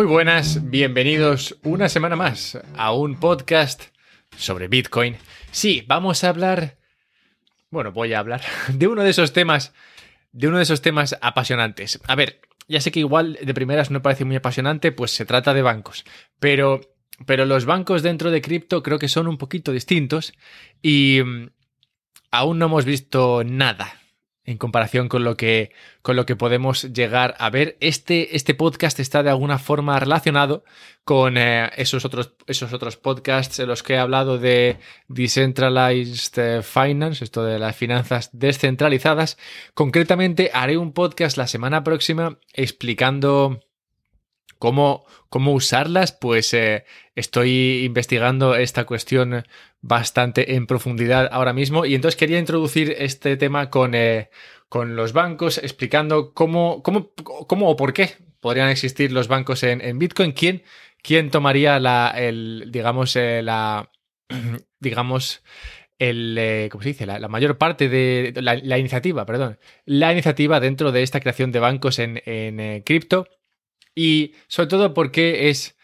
Muy buenas, bienvenidos una semana más a un podcast sobre Bitcoin. Sí, vamos a hablar, bueno, voy a hablar de uno de esos temas, de uno de esos temas apasionantes. A ver, ya sé que igual de primeras no parece muy apasionante, pues se trata de bancos, pero, pero los bancos dentro de cripto creo que son un poquito distintos y mm, aún no hemos visto nada en comparación con lo que, con lo que podemos llegar a ver. Este, este podcast está de alguna forma relacionado con eh, esos, otros, esos otros podcasts en los que he hablado de Decentralized eh, Finance, esto de las finanzas descentralizadas. Concretamente, haré un podcast la semana próxima explicando ¿Cómo, cómo usarlas? Pues eh, estoy investigando esta cuestión bastante en profundidad ahora mismo y entonces quería introducir este tema con, eh, con los bancos explicando cómo, cómo, cómo, o por qué podrían existir los bancos en, Bitcoin. ¿Quién, quién tomaría la, el, digamos, eh, la, digamos, el, ¿cómo se dice? La, mayor parte de la, iniciativa, perdón, la iniciativa dentro de esta creación de bancos en, en cripto y sobre todo porque es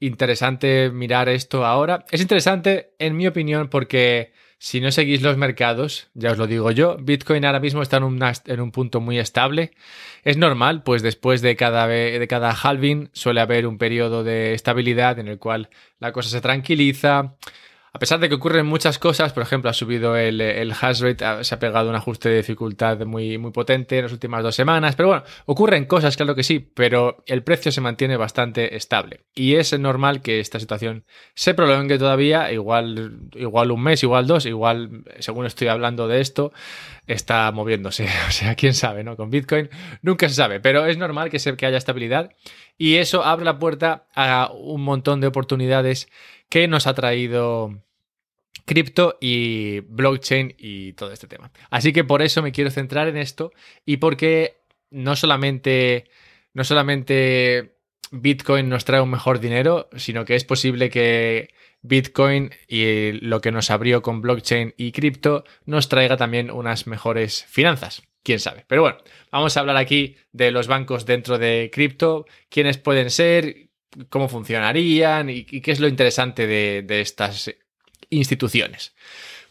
interesante mirar esto ahora. Es interesante, en mi opinión, porque si no seguís los mercados, ya os lo digo yo, Bitcoin ahora mismo está en un, en un punto muy estable. Es normal, pues después de cada, de cada halving suele haber un periodo de estabilidad en el cual la cosa se tranquiliza a pesar de que ocurren muchas cosas, por ejemplo, ha subido el, el hash rate, se ha pegado un ajuste de dificultad muy, muy potente en las últimas dos semanas, pero bueno, ocurren cosas, claro que sí, pero el precio se mantiene bastante estable. Y es normal que esta situación se prolongue todavía, igual, igual un mes, igual dos, igual, según estoy hablando de esto, está moviéndose. O sea, quién sabe, ¿no? Con Bitcoin nunca se sabe, pero es normal que, se, que haya estabilidad y eso abre la puerta a un montón de oportunidades que nos ha traído cripto y blockchain y todo este tema. Así que por eso me quiero centrar en esto y porque no solamente, no solamente Bitcoin nos trae un mejor dinero, sino que es posible que Bitcoin y lo que nos abrió con blockchain y cripto nos traiga también unas mejores finanzas. Quién sabe. Pero bueno, vamos a hablar aquí de los bancos dentro de cripto, quiénes pueden ser, cómo funcionarían y, qué es lo interesante de, de estas instituciones.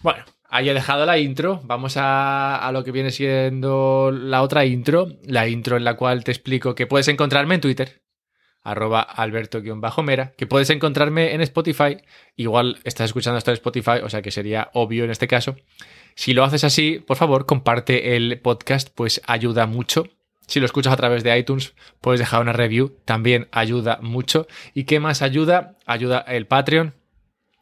Bueno, ahí he dejado la intro. Vamos a, lo que viene siendo la otra intro, la intro en la cual te explico que puedes encontrarme en Twitter, arroba alberto-mera, que puedes encontrarme en Spotify. Igual estás escuchando esto en Spotify, o sea que sería obvio en este caso. Si lo haces así, por favor, comparte el podcast, pues ayuda mucho. Si lo escuchas a través de iTunes, puedes dejar una review, también ayuda mucho. ¿Y qué más ayuda? Ayuda el Patreon,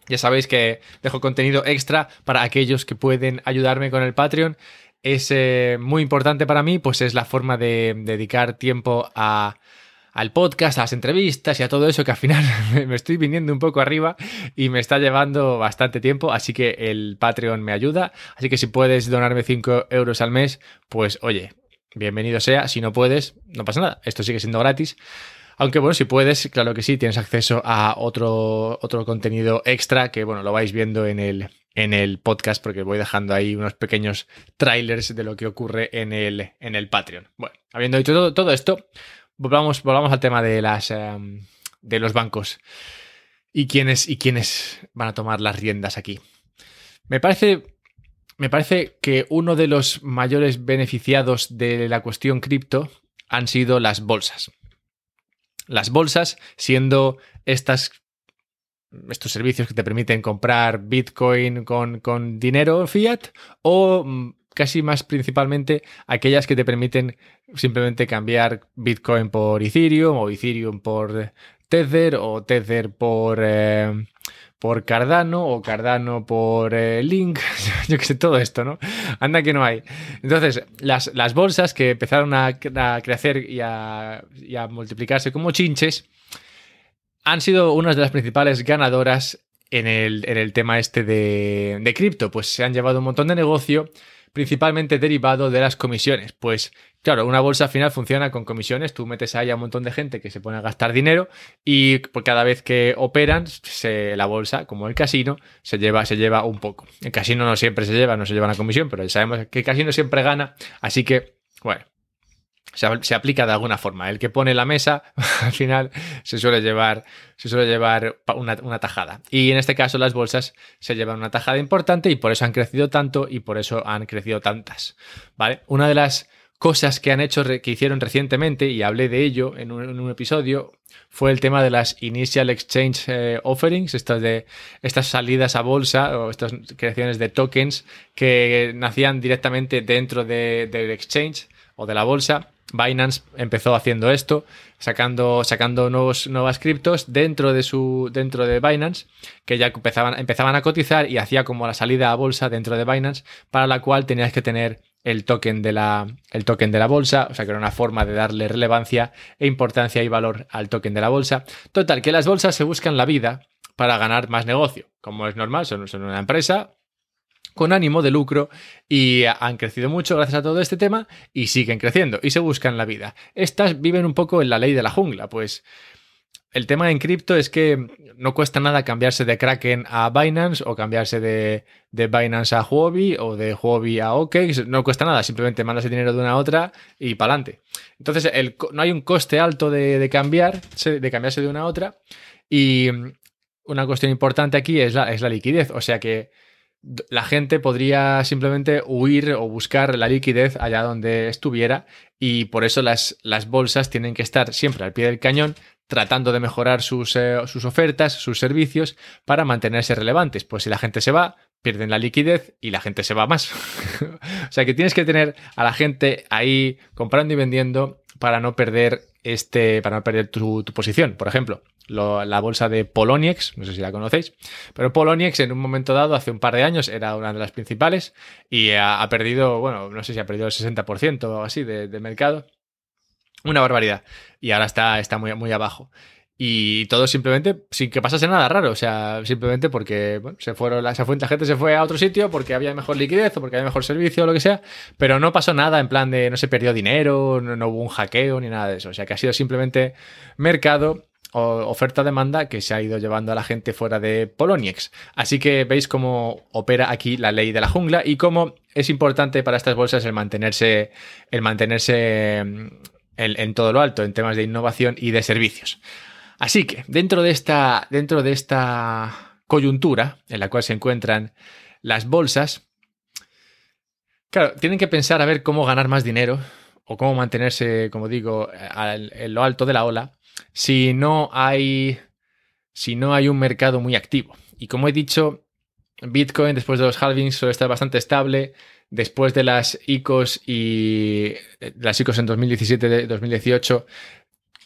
ya sabéis que dejo contenido extra para aquellos que pueden ayudarme con el Patreon. Es eh, muy importante para mí, pues es la forma de dedicar tiempo al podcast, a las entrevistas y a todo eso que al final me estoy viniendo un poco arriba y me está llevando bastante tiempo, así que el Patreon me ayuda, así que si puedes donarme 5 euros al mes, pues oye, bienvenido sea, si no puedes, no pasa nada, esto sigue siendo gratis. Aunque bueno, si puedes, claro que sí, tienes acceso a otro, otro contenido extra que bueno, lo vais viendo en el, en el podcast porque voy dejando ahí unos pequeños trailers de lo que ocurre en el, en el Patreon. Bueno, habiendo dicho todo, esto, volvamos, volvamos al tema de, las, em, de los bancos y quiénes, y quiénes van a tomar las riendas aquí. Me parece, me parece que uno de los mayores beneficiados de la cuestión cripto han sido las bolsas. Las bolsas siendo estas estos servicios que te permiten comprar Bitcoin con, con, dinero fiat o mm, casi más principalmente aquellas que te permiten simplemente cambiar Bitcoin por Ethereum o Ethereum por Tether o Tether por, eh, por Cardano o Cardano por eh, Link, yo que sé, todo esto, ¿no? Anda que no hay. Entonces, las, las bolsas que empezaron a, crecer y a, multiplicarse como chinches han sido una de las principales ganadoras en el, en el tema este de, de cripto, pues se han llevado un montón de negocio principalmente derivado de las comisiones. Pues claro, una bolsa al final funciona con comisiones, tú metes ahí a un montón de gente que se pone a gastar dinero y por cada vez que operan, se, la bolsa, como el casino, se lleva, se lleva un poco. El casino no siempre se lleva, no se lleva una comisión, pero ya sabemos que el casino siempre gana, así que, bueno, se, aplica de alguna forma. El que pone la mesa, al final, se suele llevar, se suele llevar una, una, tajada. Y en este caso, las bolsas se llevan una tajada importante y por eso han crecido tanto y por eso han crecido tantas. ¿Vale? Una de las cosas que han hecho, que hicieron recientemente, y hablé de ello en un, episodio, fue el tema de las Initial Exchange eh, Offerings, estas, de, estas salidas a bolsa o estas creaciones de tokens que nacían directamente dentro del exchange o de la bolsa. Binance empezó haciendo esto, sacando, sacando nuevos, nuevas criptos dentro de su dentro de Binance, que ya empezaban, empezaban a cotizar y hacía como la salida a bolsa dentro de Binance, para la cual tenías que tener el token de la, el token de la bolsa, o sea que era una forma de darle relevancia e importancia y valor al token de la bolsa. Total, que las bolsas se buscan la vida para ganar más negocio. Como es normal, son, son una empresa con ánimo de lucro y han crecido mucho gracias a todo este tema y siguen creciendo y se buscan la vida. Estas viven un poco en la ley de la jungla, pues el tema en cripto es que no cuesta nada cambiarse de Kraken a Binance o cambiarse de, Binance a Huobi o de Huobi a OK. No cuesta nada, simplemente mandas el dinero de una a otra y para adelante. Entonces no hay un coste alto de, cambiar, de cambiarse de una a otra. Y una cuestión importante aquí es la, es la liquidez. O sea que la gente podría simplemente huir o buscar la liquidez allá donde estuviera y por eso las, las bolsas tienen que estar siempre al pie del cañón tratando de mejorar sus, eh, sus, ofertas, sus servicios para mantenerse relevantes. Pues si la gente se va, pierden la liquidez y la gente se va más. o sea que tienes que tener a la gente ahí comprando y vendiendo para no perder este, para no perder tu, posición. Por ejemplo, la bolsa de Poloniex, no sé si la conocéis, pero Poloniex en un momento dado, hace un par de años, era una de las principales y ha, perdido, bueno, no sé si ha perdido el 60% o así de, de mercado. Una barbaridad. Y ahora está, está muy, muy abajo. Y todo simplemente sin que pasase nada raro. O sea, simplemente porque se fueron, la, la gente se fue a otro sitio porque había mejor liquidez o porque había mejor servicio o lo que sea. Pero no pasó nada en plan de no se perdió dinero, no, hubo un hackeo ni nada de eso. O sea, que ha sido simplemente mercado oferta-demanda que se ha ido llevando a la gente fuera de Poloniex. Así que veis cómo opera aquí la ley de la jungla y cómo es importante para estas bolsas el mantenerse, el mantenerse en, todo lo alto, en temas de innovación y de servicios. Así que dentro de esta, dentro de esta coyuntura en la cual se encuentran las bolsas, claro, tienen que pensar a ver cómo ganar más dinero o cómo mantenerse, como digo, en lo alto de la ola si no hay si no hay un mercado muy activo. Y como he dicho, Bitcoin después de los halvings suele estar bastante estable, después de las ICOs y eh, las ICOs en 2017-2018,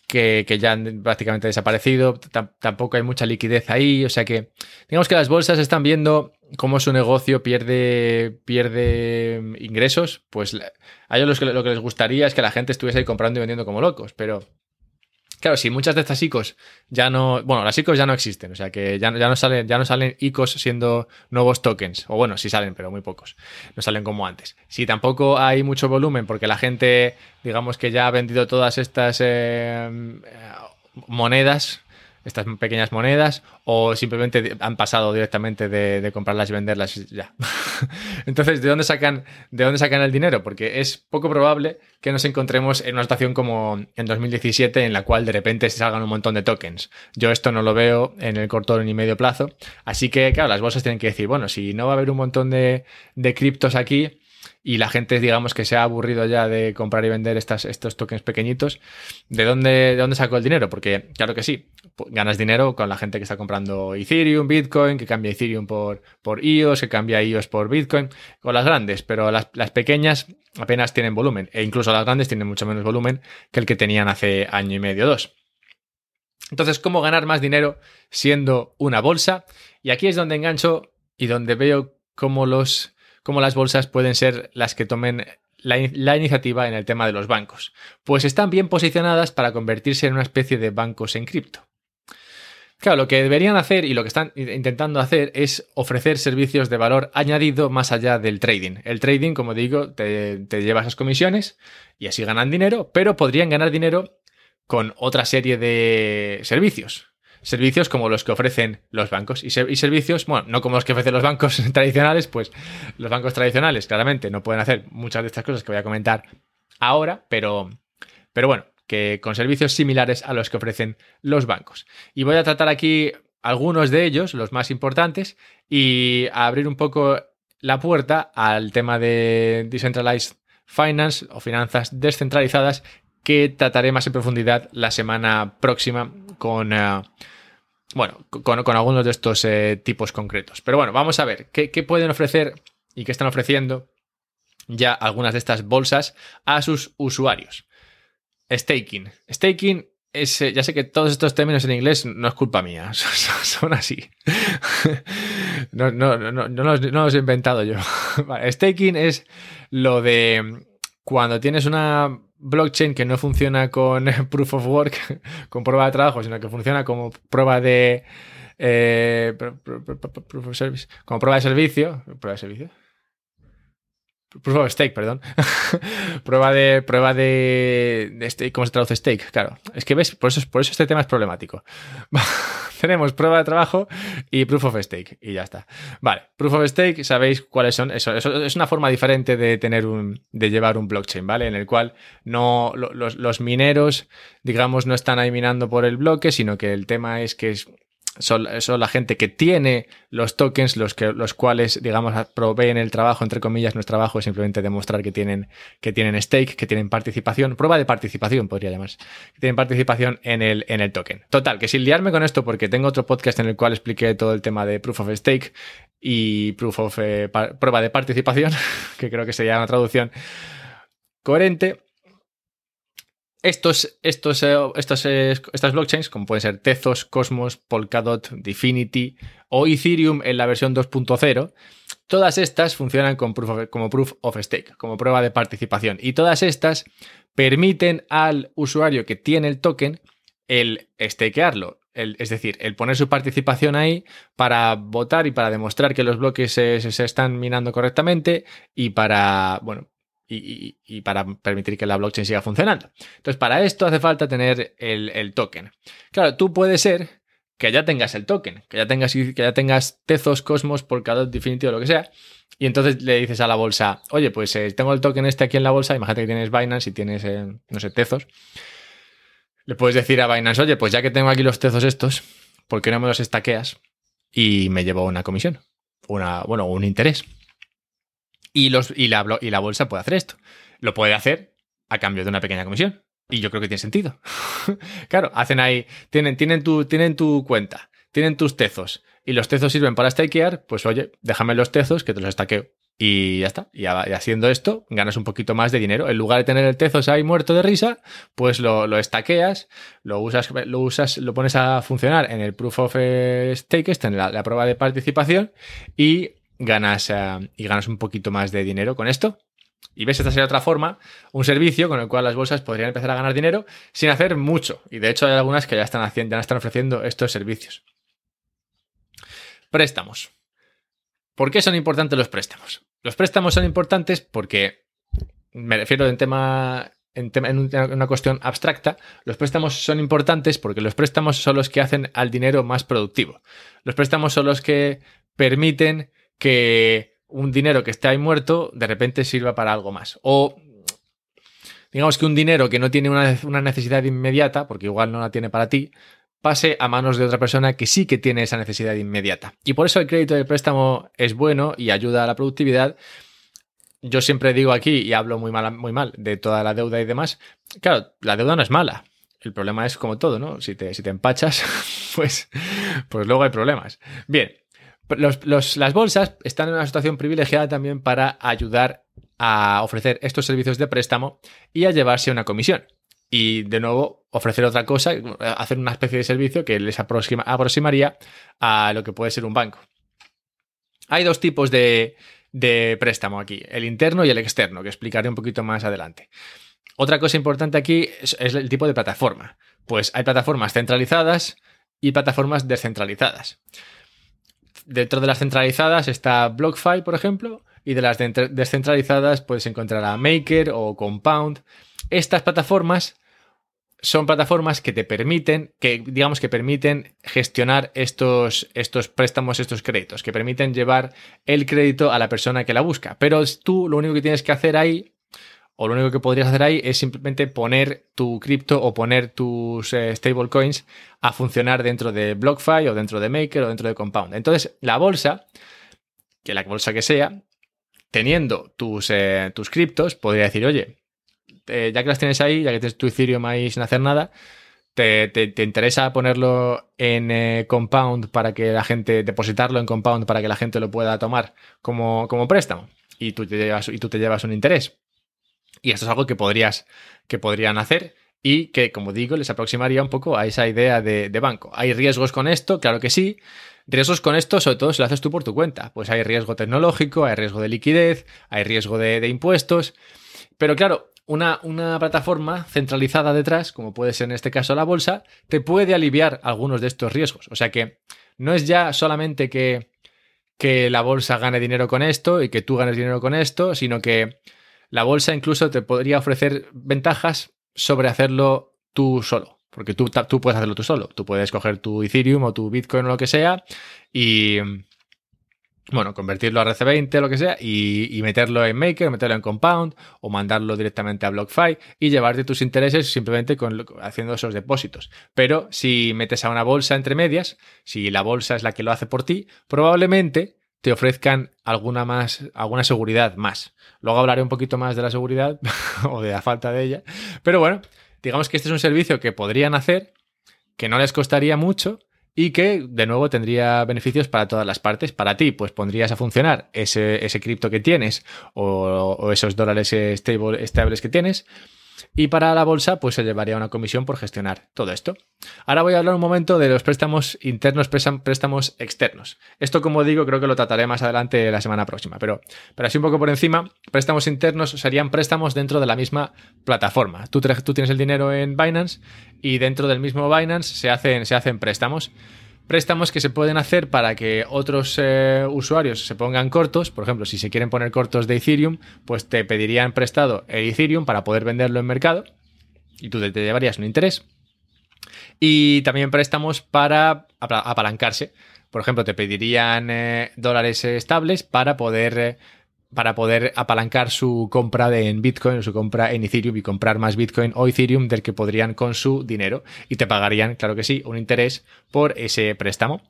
que, que, ya han prácticamente desaparecido, tampoco hay mucha liquidez ahí, o sea que digamos que las bolsas están viendo cómo su negocio pierde, pierde ingresos, pues a ellos lo que les gustaría es que la gente estuviese ahí comprando y vendiendo como locos, pero Claro, si muchas de estas ICOs ya no. Bueno, las ICOs ya no existen, o sea que ya, ya, no salen, ya no salen ICOs siendo nuevos tokens. O bueno, sí salen, pero muy pocos. No salen como antes. Si tampoco hay mucho volumen, porque la gente, digamos que ya ha vendido todas estas eh, monedas estas pequeñas monedas o simplemente han pasado directamente de, comprarlas y venderlas ya. Entonces, ¿de dónde, sacan, ¿de dónde sacan el dinero? Porque es poco probable que nos encontremos en una situación como en 2017 en la cual de repente se salgan un montón de tokens. Yo esto no lo veo en el corto ni medio plazo. Así que, claro, las bolsas tienen que decir, bueno, si no va a haber un montón de criptos aquí, y la gente, digamos, que se ha aburrido ya de comprar y vender estos tokens pequeñitos, ¿de dónde, ¿de dónde sacó el dinero? Porque, claro que sí, ganas dinero con la gente que está comprando Ethereum, Bitcoin, que cambia Ethereum por, por EOS, que cambia EOS por Bitcoin, con las grandes, pero las, las pequeñas apenas tienen volumen, e incluso las grandes tienen mucho menos volumen que el que tenían hace año y medio o dos. Entonces, ¿cómo ganar más dinero siendo una bolsa? Y aquí es donde engancho y donde veo cómo los cómo las bolsas pueden ser las que tomen la, iniciativa en el tema de los bancos, pues están bien posicionadas para convertirse en una especie de bancos en cripto. Claro, lo que deberían hacer y lo que están intentando hacer es ofrecer servicios de valor añadido más allá del trading. El trading, como digo, te, te lleva esas comisiones y así ganan dinero, pero podrían ganar dinero con otra serie de servicios servicios como los que ofrecen los bancos. Y, servicios, bueno, no como los que ofrecen los bancos tradicionales, pues los bancos tradicionales claramente no pueden hacer muchas de estas cosas que voy a comentar ahora, pero Pero bueno, que con servicios similares a los que ofrecen los bancos. Y voy a tratar aquí algunos de ellos, los más importantes, y abrir un poco la puerta al tema de Decentralized Finance o finanzas descentralizadas que trataré más en profundidad la semana próxima con, eh, bueno, con, algunos de estos eh, tipos concretos. Pero bueno, vamos a ver qué, pueden ofrecer y qué están ofreciendo ya algunas de estas bolsas a sus usuarios. Staking. Staking es, eh, ya sé que todos estos términos en inglés no es culpa mía, son, así. no, no, no, los, he inventado yo. staking es lo de cuando tienes una blockchain que no funciona con proof of work, con prueba de trabajo, sino que funciona como prueba de eh, proof of service, como prueba de servicio, prueba de servicio. Proof of stake, perdón. prueba de. Prueba de, stake. ¿Cómo se traduce stake? Claro. Es que ves, por eso, por eso este tema es problemático. Tenemos prueba de trabajo y proof of stake. Y ya está. Vale. Proof of stake, sabéis cuáles son. Eso, es una forma diferente de tener un. de llevar un blockchain, ¿vale? En el cual no. Los, los mineros, digamos, no están ahí minando por el bloque, sino que el tema es que es son, la gente que tiene los tokens, los, que, los cuales, digamos, proveen el trabajo, entre comillas, es trabajo, es simplemente demostrar que tienen, que tienen stake, que tienen participación, prueba de participación podría llamarse, que tienen participación en el, en el token. Total, que sin liarme con esto, porque tengo otro podcast en el cual expliqué todo el tema de proof of stake y proof of eh, prueba de participación, que creo que sería una traducción coherente, estos, estos, eh, estos, eh, estas blockchains, como pueden ser Tezos, Cosmos, Polkadot, Definity o Ethereum en la versión 2.0, todas estas funcionan como proof of stake, como prueba de participación. Y todas estas permiten al usuario que tiene el token el stakearlo. es decir, el poner su participación ahí para votar y para demostrar que los bloques se, se están minando correctamente y para, bueno, y, para permitir que la blockchain siga funcionando. Entonces, para esto hace falta tener el, token. Claro, tú puede ser que ya tengas el token, que ya tengas, que ya tengas Tezos, Cosmos, Polkadot, Definity o lo que sea, y entonces le dices a la bolsa, oye, pues eh, tengo el token este aquí en la bolsa, imagínate que tienes Binance y tienes, eh, no sé, Tezos. Le puedes decir a Binance, oye, pues ya que tengo aquí los Tezos estos, ¿por qué no me los estaqueas? Y me llevo una comisión, una, bueno, un interés. Y, los, y, la, y la bolsa puede hacer esto. Lo puede hacer a cambio de una pequeña comisión. Y yo creo que tiene sentido. claro, hacen ahí, tienen, tienen, tu, tienen tu cuenta, tienen tus tezos y los tezos sirven para stakear, pues oye, déjame los tezos que te los estaqueo. Y ya está. Y, haciendo esto, ganas un poquito más de dinero. En lugar de tener el tezos ahí muerto de risa, pues lo, lo estaqueas, lo usas, lo usas, lo pones a funcionar en el proof of stake, en la prueba de participación, y ganas, eh, y ganas un poquito más de dinero con esto. Y ves, esta sería otra forma, un servicio con el cual las bolsas podrían empezar a ganar dinero sin hacer mucho. Y de hecho hay algunas que ya están, haciendo, ya están ofreciendo estos servicios. Préstamos. ¿Por qué son importantes los préstamos? Los préstamos son importantes porque, me refiero en tema en, en, una cuestión abstracta, los préstamos son importantes porque los préstamos son los que hacen al dinero más productivo. Los préstamos son los que permiten que un dinero que está ahí muerto de repente sirva para algo más. O digamos que un dinero que no tiene una, necesidad inmediata, porque igual no la tiene para ti, pase a manos de otra persona que sí que tiene esa necesidad inmediata. Y por eso el crédito de préstamo es bueno y ayuda a la productividad. Yo siempre digo aquí, y hablo muy mal, muy mal de toda la deuda y demás, claro, la deuda no es mala. El problema es como todo, ¿no? Si te, si te empachas, pues, pues luego hay problemas. Bien, las bolsas están en una situación privilegiada también para ayudar a ofrecer estos servicios de préstamo y a llevarse una comisión. Y de nuevo, ofrecer otra cosa, hacer una especie de servicio que les aproximaría a lo que puede ser un banco. Hay dos tipos de, préstamo aquí, el interno y el externo, que explicaré un poquito más adelante. Otra cosa importante aquí es el tipo de plataforma. Pues hay plataformas centralizadas y plataformas descentralizadas dentro de las centralizadas está BlockFi, por ejemplo, y de las descentralizadas puedes encontrar a Maker o Compound. Estas plataformas son plataformas que te permiten, que digamos que permiten gestionar estos, estos préstamos, estos créditos, que permiten llevar el crédito a la persona que la busca. Pero tú lo único que tienes que hacer ahí, o lo único que podrías hacer ahí es simplemente poner tu cripto o poner tus eh, stablecoins a funcionar dentro de BlockFi o dentro de Maker o dentro de Compound. Entonces, la bolsa, que la bolsa que sea, teniendo tus, eh, tus criptos, podría decir, oye, eh, ya que las tienes ahí, ya que tienes tu Ethereum ahí sin hacer nada, ¿te, interesa ponerlo en Compound para que la gente, depositarlo en Compound para que la gente lo pueda tomar como, como préstamo? Y tú, te llevas, y tú te llevas un interés. Y esto es algo que, podrías, que podrían hacer y que, como digo, les aproximaría un poco a esa idea de, banco. ¿Hay riesgos con esto? Claro que sí. Riesgos con esto, sobre todo si lo haces tú por tu cuenta. Pues hay riesgo tecnológico, hay riesgo de liquidez, hay riesgo de, impuestos. Pero claro, una, una, plataforma centralizada detrás, como puede ser en este caso la bolsa, te puede aliviar algunos de estos riesgos. O sea que no es ya solamente que, que la bolsa gane dinero con esto y que tú ganes dinero con esto, sino que la bolsa incluso te podría ofrecer ventajas sobre hacerlo tú solo. Porque tú, tú puedes hacerlo tú solo. Tú puedes coger tu Ethereum o tu Bitcoin o lo que sea y, bueno, convertirlo a RC20 o lo que sea y, meterlo en Maker, meterlo en Compound o mandarlo directamente a BlockFi y llevarte tus intereses simplemente haciendo esos depósitos. Pero si metes a una bolsa entre medias, si la bolsa es la que lo hace por ti, probablemente te ofrezcan alguna más, alguna seguridad más. Luego hablaré un poquito más de la seguridad o de la falta de ella. Pero bueno, digamos que este es un servicio que podrían hacer, que no les costaría mucho y que de nuevo tendría beneficios para todas las partes. Para ti, pues pondrías a funcionar ese, ese cripto que tienes o, esos dólares stable, estables que tienes y para la bolsa, pues se llevaría una comisión por gestionar todo esto. Ahora voy a hablar un momento de los préstamos internos, préstamos externos. Esto, como digo, creo que lo trataré más adelante la semana próxima, pero, pero así un poco por encima, préstamos internos serían préstamos dentro de la misma plataforma. Tú, tienes el dinero en Binance y dentro del mismo Binance se hacen, se hacen préstamos préstamos que se pueden hacer para que otros eh, usuarios se pongan cortos. Por ejemplo, si se quieren poner cortos de Ethereum, pues te pedirían prestado Ethereum para poder venderlo en mercado y tú te, llevarías un interés. Y también préstamos para apalancarse. Por ejemplo, te pedirían eh, dólares estables para poder eh, para poder apalancar su compra en Bitcoin su compra en Ethereum y comprar más Bitcoin o Ethereum del que podrían con su dinero. Y te pagarían, claro que sí, un interés por ese préstamo.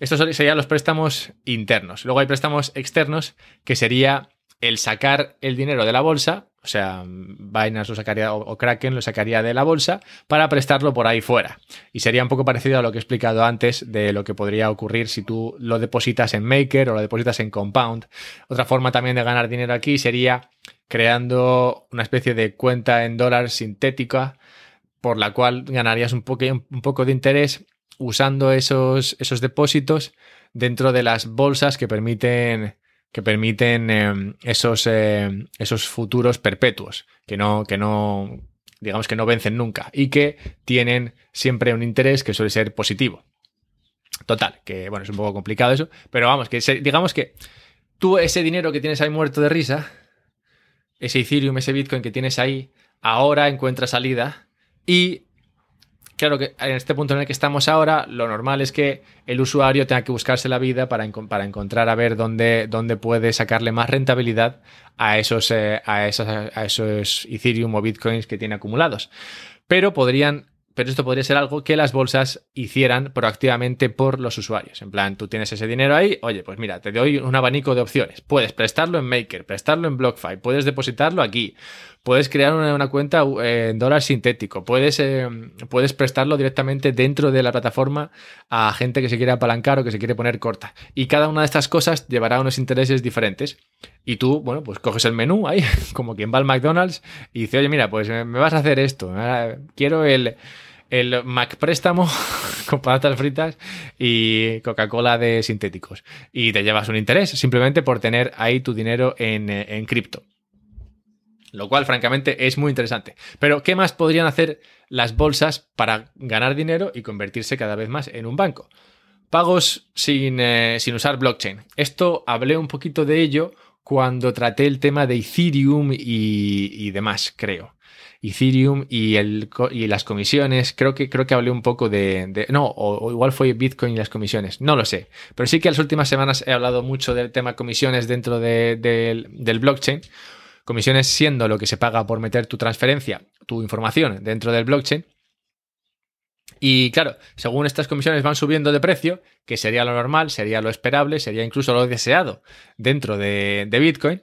Estos serían los préstamos internos. Luego hay préstamos externos, que sería el sacar el dinero de la bolsa, o sea, Binance lo sacaría o, Kraken lo sacaría de la bolsa para prestarlo por ahí fuera. Y sería un poco parecido a lo que he explicado antes de lo que podría ocurrir si tú lo depositas en Maker o lo depositas en Compound. Otra forma también de ganar dinero aquí sería creando una especie de cuenta en dólar sintética por la cual ganarías un, poco, un poco de interés usando esos, esos depósitos dentro de las bolsas que permiten que permiten em, esos, em, esos futuros perpetuos, que no, que no, digamos que no vencen nunca y que tienen siempre un interés que suele ser positivo. Total, que bueno, es un poco complicado eso, pero vamos, que digamos que tú ese dinero que tienes ahí muerto de risa, ese Ethereum, ese Bitcoin que tienes ahí, ahora encuentra salida y claro que en este punto en el que estamos ahora, lo normal es que el usuario tenga que buscarse la vida para, para encontrar a ver dónde, dónde, puede sacarle más rentabilidad a esos, eh, a, a esos Ethereum o Bitcoins que tiene acumulados. Pero podrían pero esto podría ser algo que las bolsas hicieran proactivamente por los usuarios. En plan, tú tienes ese dinero ahí, oye, pues mira, te doy un abanico de opciones. Puedes prestarlo en Maker, prestarlo en BlockFi, puedes depositarlo aquí, puedes crear una, cuenta eh, en dólar sintético, puedes, eh, puedes prestarlo directamente dentro de la plataforma a gente que se quiere apalancar o que se quiere poner corta. Y cada una de estas cosas llevará unos intereses diferentes. Y tú, bueno, pues coges el menú ahí, como quien va al McDonald's y dice, oye, mira, pues me vas a hacer esto. Quiero el el Mac préstamo con patatas fritas y Coca-Cola de sintéticos. Y te llevas un interés simplemente por tener ahí tu dinero en, eh, en cripto. Lo cual, francamente, es muy interesante. Pero, ¿qué más podrían hacer las bolsas para ganar dinero y convertirse cada vez más en un banco? Pagos sin, eh, sin usar blockchain. Esto hablé un poquito de ello cuando traté el tema de Ethereum y, demás, creo. Ethereum y, el, y las comisiones. Creo que, creo que hablé un poco de. no, o, igual fue Bitcoin y las comisiones. No lo sé. Pero sí que las últimas semanas he hablado mucho del tema comisiones dentro del blockchain. Comisiones siendo lo que se paga por meter tu transferencia, tu información dentro del blockchain. Y claro, según estas comisiones van subiendo de precio, que sería lo normal, sería lo esperable, sería incluso lo deseado dentro de, Bitcoin,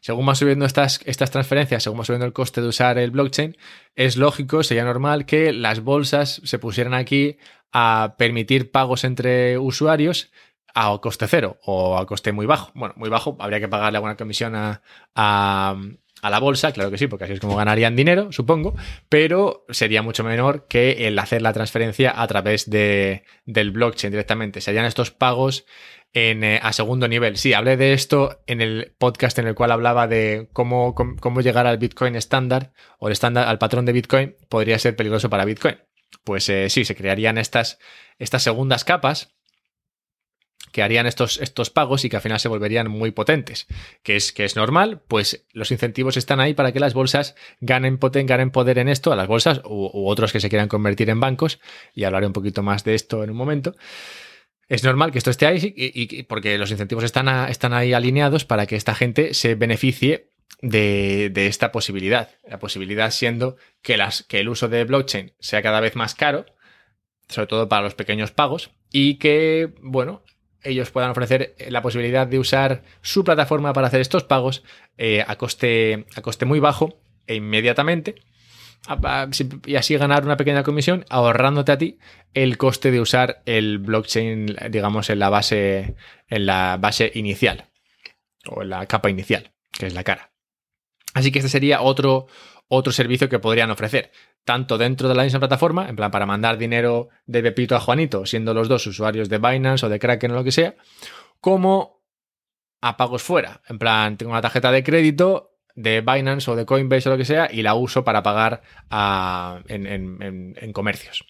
según van subiendo estas, estas transferencias, según va subiendo el coste de usar el blockchain, es lógico, sería normal que las bolsas se pusieran aquí a permitir pagos entre usuarios a coste cero o a coste muy bajo. Bueno, muy bajo, habría que pagarle alguna comisión a, a la bolsa, claro que sí, porque así es como ganarían dinero, supongo, pero sería mucho menor que el hacer la transferencia a través de, del blockchain directamente. Serían estos pagos en, eh, a segundo nivel. Sí, hablé de esto en el podcast en el cual hablaba de cómo, cómo, llegar al Bitcoin estándar o estándar al patrón de Bitcoin podría ser peligroso para Bitcoin. Pues eh, sí, se crearían estas, estas segundas capas que harían estos, estos pagos y que al final se volverían muy potentes, que es, que es normal, pues los incentivos están ahí para que las bolsas ganen, poten, ganen poder en esto, a las bolsas u, otros que se quieran convertir en bancos, y hablaré un poquito más de esto en un momento. Es normal que esto esté ahí y, porque los incentivos están, están ahí alineados para que esta gente se beneficie de, de, esta posibilidad. La posibilidad siendo que, las, que el uso de blockchain sea cada vez más caro, sobre todo para los pequeños pagos, y que, bueno, ellos puedan ofrecer la posibilidad de usar su plataforma para hacer estos pagos eh, a, coste, a coste muy bajo e inmediatamente y así ganar una pequeña comisión ahorrándote a ti el coste de usar el blockchain digamos en la base en la base inicial o en la capa inicial que es la cara. Así que este sería otro otro servicio que podrían ofrecer tanto dentro de la misma plataforma, en plan para mandar dinero de Pepito a Juanito, siendo los dos usuarios de Binance o de Kraken o lo que sea, como a pagos fuera. En plan, tengo una tarjeta de crédito de Binance o de Coinbase o lo que sea y la uso para pagar en, comercios.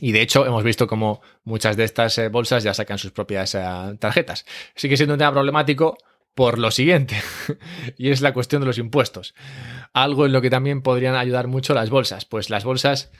Y de hecho, hemos visto como muchas de estas eh, bolsas ya sacan sus propias eh, tarjetas. Sigue siendo un tema problemático por lo siguiente, y es la cuestión de los impuestos. Algo en lo que también podrían ayudar mucho las bolsas, pues las bolsas,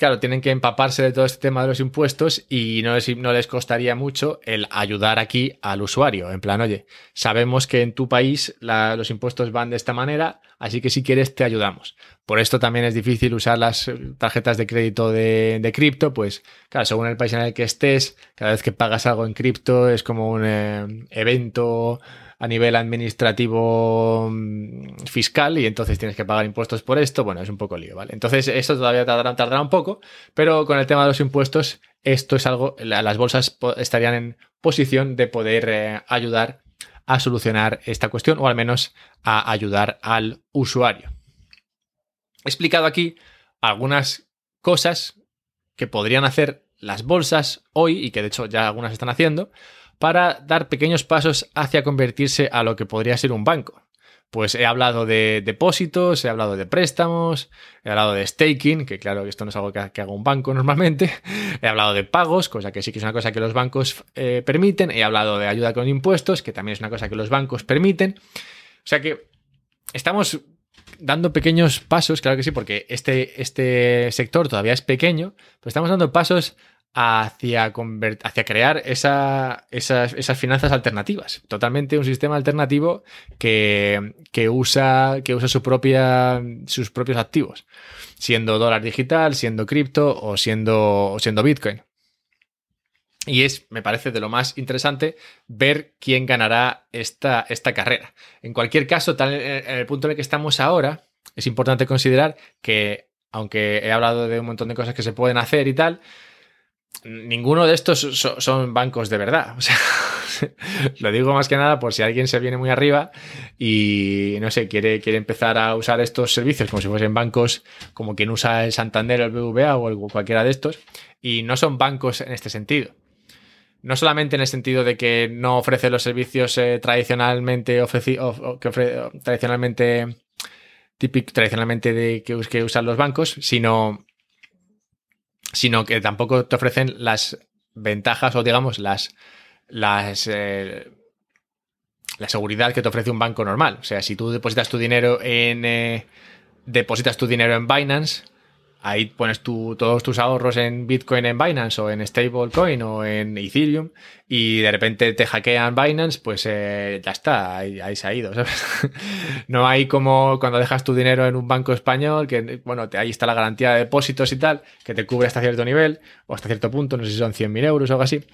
claro, tienen que empaparse de todo este tema de los impuestos y no les, no les costaría mucho el ayudar aquí al usuario, en plan, oye, sabemos que en tu país los impuestos van de esta manera, así que si quieres te ayudamos. Por esto también es difícil usar las tarjetas de crédito de, cripto, pues claro, según el país en el que estés, cada vez que pagas algo en cripto es como un eh, evento a nivel administrativo mm, fiscal y entonces tienes que pagar impuestos por esto. Bueno, es un poco lío, ¿vale? Entonces, esto todavía tardará, un poco, pero con el tema de los impuestos, esto es algo, las bolsas estarían en posición de poder eh, ayudar a solucionar esta cuestión o al menos a ayudar al usuario. He explicado aquí algunas cosas que podrían hacer las bolsas hoy y que de hecho ya algunas están haciendo para dar pequeños pasos hacia convertirse a lo que podría ser un banco. Pues he hablado de depósitos, he hablado de préstamos, he hablado de staking, que claro esto no es algo que, haga un banco normalmente, he hablado de pagos, cosa que sí que es una cosa que los bancos eh, permiten, he hablado de ayuda con impuestos, que también es una cosa que los bancos permiten. O sea que estamos dando pequeños pasos, claro que sí, porque este, este sector todavía es pequeño, pero estamos dando pasos hacia, hacia crear esas, esas, finanzas alternativas. Totalmente un sistema alternativo que, usa, que usa su propia, sus propios activos, siendo dólar digital, siendo cripto o siendo, siendo Bitcoin. Y es, me parece, de lo más interesante ver quién ganará esta, esta carrera. En cualquier caso, tal, en el punto en el que estamos ahora, es importante considerar que, aunque he hablado de un montón de cosas que se pueden hacer y tal, ninguno de estos son bancos de verdad. O sea, lo digo más que nada por si alguien se viene muy arriba y no sé, quiere, quiere empezar a usar estos servicios como si fuesen bancos como quien usa el Santander, el BVA o cualquiera de estos. Y no son bancos en este sentido no solamente en el sentido de que no ofrece los servicios eh, tradicionalmente ofrecidos, que tradicionalmente típico, tradicionalmente de que, usan los bancos, sino, sino que tampoco te ofrecen las ventajas o digamos las, las eh, la seguridad que te ofrece un banco normal. O sea, si tú depositas tu dinero en eh, depositas tu dinero en Binance, ahí pones todos tus ahorros en Bitcoin en Binance o en Stablecoin o en Ethereum y de repente te hackean Binance, pues eh, ya está, ahí, se ha ido, no hay como cuando dejas tu dinero en un banco español, que bueno, ahí está la garantía de depósitos y tal, que te cubre hasta cierto nivel o hasta cierto punto, no sé si son 100.000 euros o algo así.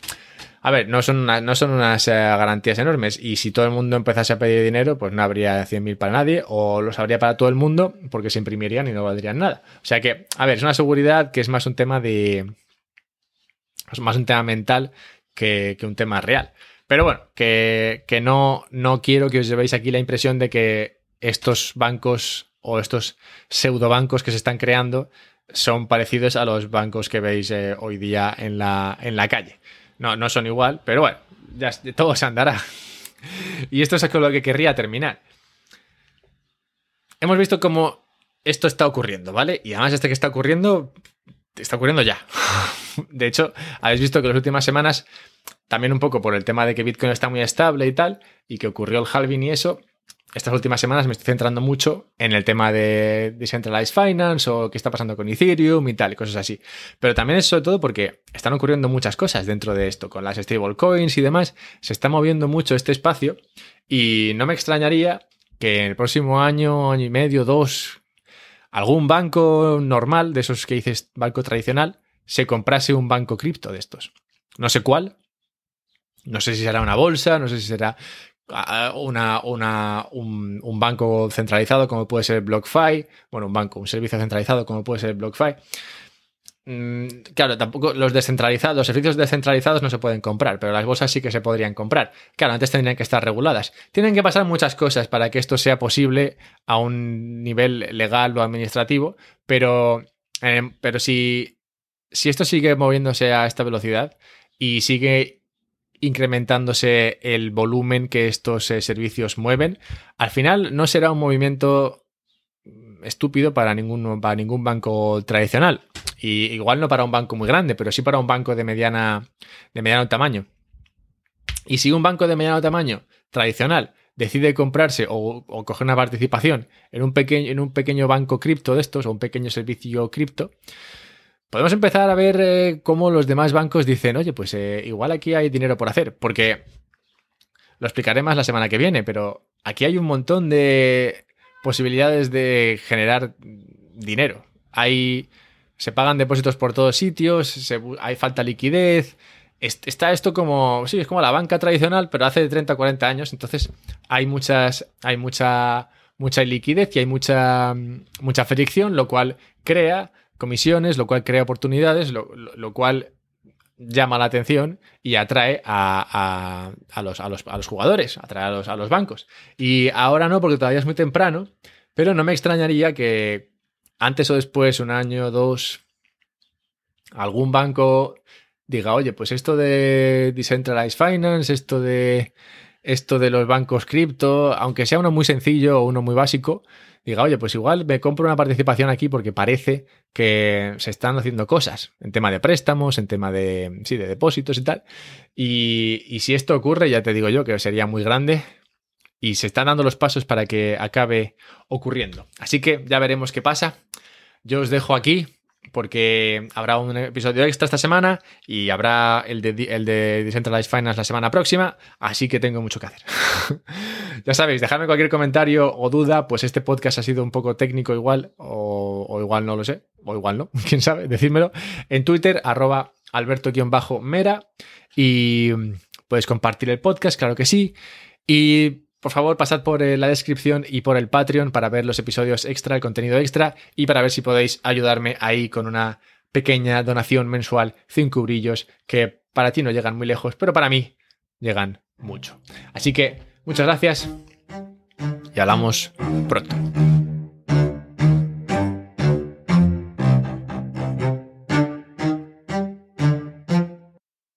A ver, no son, no son unas eh, garantías enormes y si todo el mundo empezase a pedir dinero, pues no habría 100.000 para nadie o los habría para todo el mundo porque se imprimirían y no valdrían nada. O sea que, a ver, es una seguridad que es más un tema de... Es más un tema mental que, un tema real. Pero bueno, que, no, no quiero que os llevéis aquí la impresión de que estos bancos o estos pseudo bancos que se están creando son parecidos a los bancos que veis eh, hoy día en la, en la calle. No, no son igual, pero bueno, ya todo se andará. y esto es con lo que querría terminar. Hemos visto cómo esto está ocurriendo, ¿vale? Y además este que está ocurriendo, está ocurriendo ya. De hecho, habéis visto que en las últimas semanas, también un poco por el tema de que Bitcoin está muy estable y tal, y que ocurrió el halving y eso, estas últimas semanas me estoy centrando mucho en el tema de Decentralized Finance o qué está pasando con Ethereum y tal, y cosas así. Pero también es sobre todo porque están ocurriendo muchas cosas dentro de esto, con las stablecoins y demás, se está moviendo mucho este espacio y no me extrañaría que en el próximo año, año y medio, dos, algún banco normal, de esos que dices banco tradicional, se comprase un banco cripto de estos. No sé cuál, no sé si será una bolsa, no sé si será una, una, un, banco centralizado como puede ser BlockFi, bueno, un banco, un servicio centralizado como puede ser BlockFi. Mm, claro, tampoco los descentralizados, los servicios descentralizados no se pueden comprar, pero las bolsas sí que se podrían comprar. Claro, antes tendrían que estar reguladas. Tienen que pasar muchas cosas para que esto sea posible a un nivel legal o administrativo, pero, eh, pero si, si esto sigue moviéndose a esta velocidad y sigue incrementándose el volumen que estos eh, servicios mueven, al final no será un movimiento estúpido para ningún, para ningún banco tradicional. Y igual no para un banco muy grande, pero sí para un banco de, mediana, de mediano tamaño. Y si un banco de mediano tamaño tradicional decide comprarse o, o coger una participación en un, pequeño, en un pequeño banco cripto de estos o un pequeño servicio cripto, podemos empezar a ver eh, cómo los demás bancos dicen, oye, pues eh, igual aquí hay dinero por hacer, porque lo explicaré más la semana que viene, pero aquí hay un montón de posibilidades de generar dinero. Hay, se pagan depósitos por todos sitios, hay falta liquidez. está esto como, sí, es como la banca tradicional, pero hace 30 40 años, entonces hay muchas, hay mucha, mucha liquidez y hay mucha, mucha fricción, lo cual crea comisiones, lo cual crea oportunidades, lo, cual llama la atención y atrae a, los, a, los, jugadores, atrae a los, a los bancos. Y ahora no, porque todavía es muy temprano, pero no me extrañaría que antes o después, un año, dos, algún banco diga, oye, pues esto de Decentralized Finance, esto de esto de los bancos cripto, aunque sea uno muy sencillo o uno muy básico, diga, oye, pues igual me compro una participación aquí porque parece que se están haciendo cosas en tema de préstamos, en tema de, sí, de depósitos y tal. Y, y si esto ocurre, ya te digo yo que sería muy grande y se están dando los pasos para que acabe ocurriendo. Así que ya veremos qué pasa. Yo os dejo aquí porque habrá un episodio extra esta semana y habrá el de, el de Decentralized Finance la semana próxima, así que tengo mucho que hacer. ya sabéis, dejadme cualquier comentario o duda, pues este podcast ha sido un poco técnico igual, o, igual no lo sé, o igual no, quién sabe, decídmelo, en Twitter, arroba alberto-mera, y puedes compartir el podcast, claro que sí, y por favor, pasad por eh, la descripción y por el Patreon para ver los episodios extra, el contenido extra y para ver si podéis ayudarme ahí con una pequeña donación mensual, 5 brillos, que para ti no llegan muy lejos, pero para mí llegan mucho. Así que muchas gracias y hablamos pronto.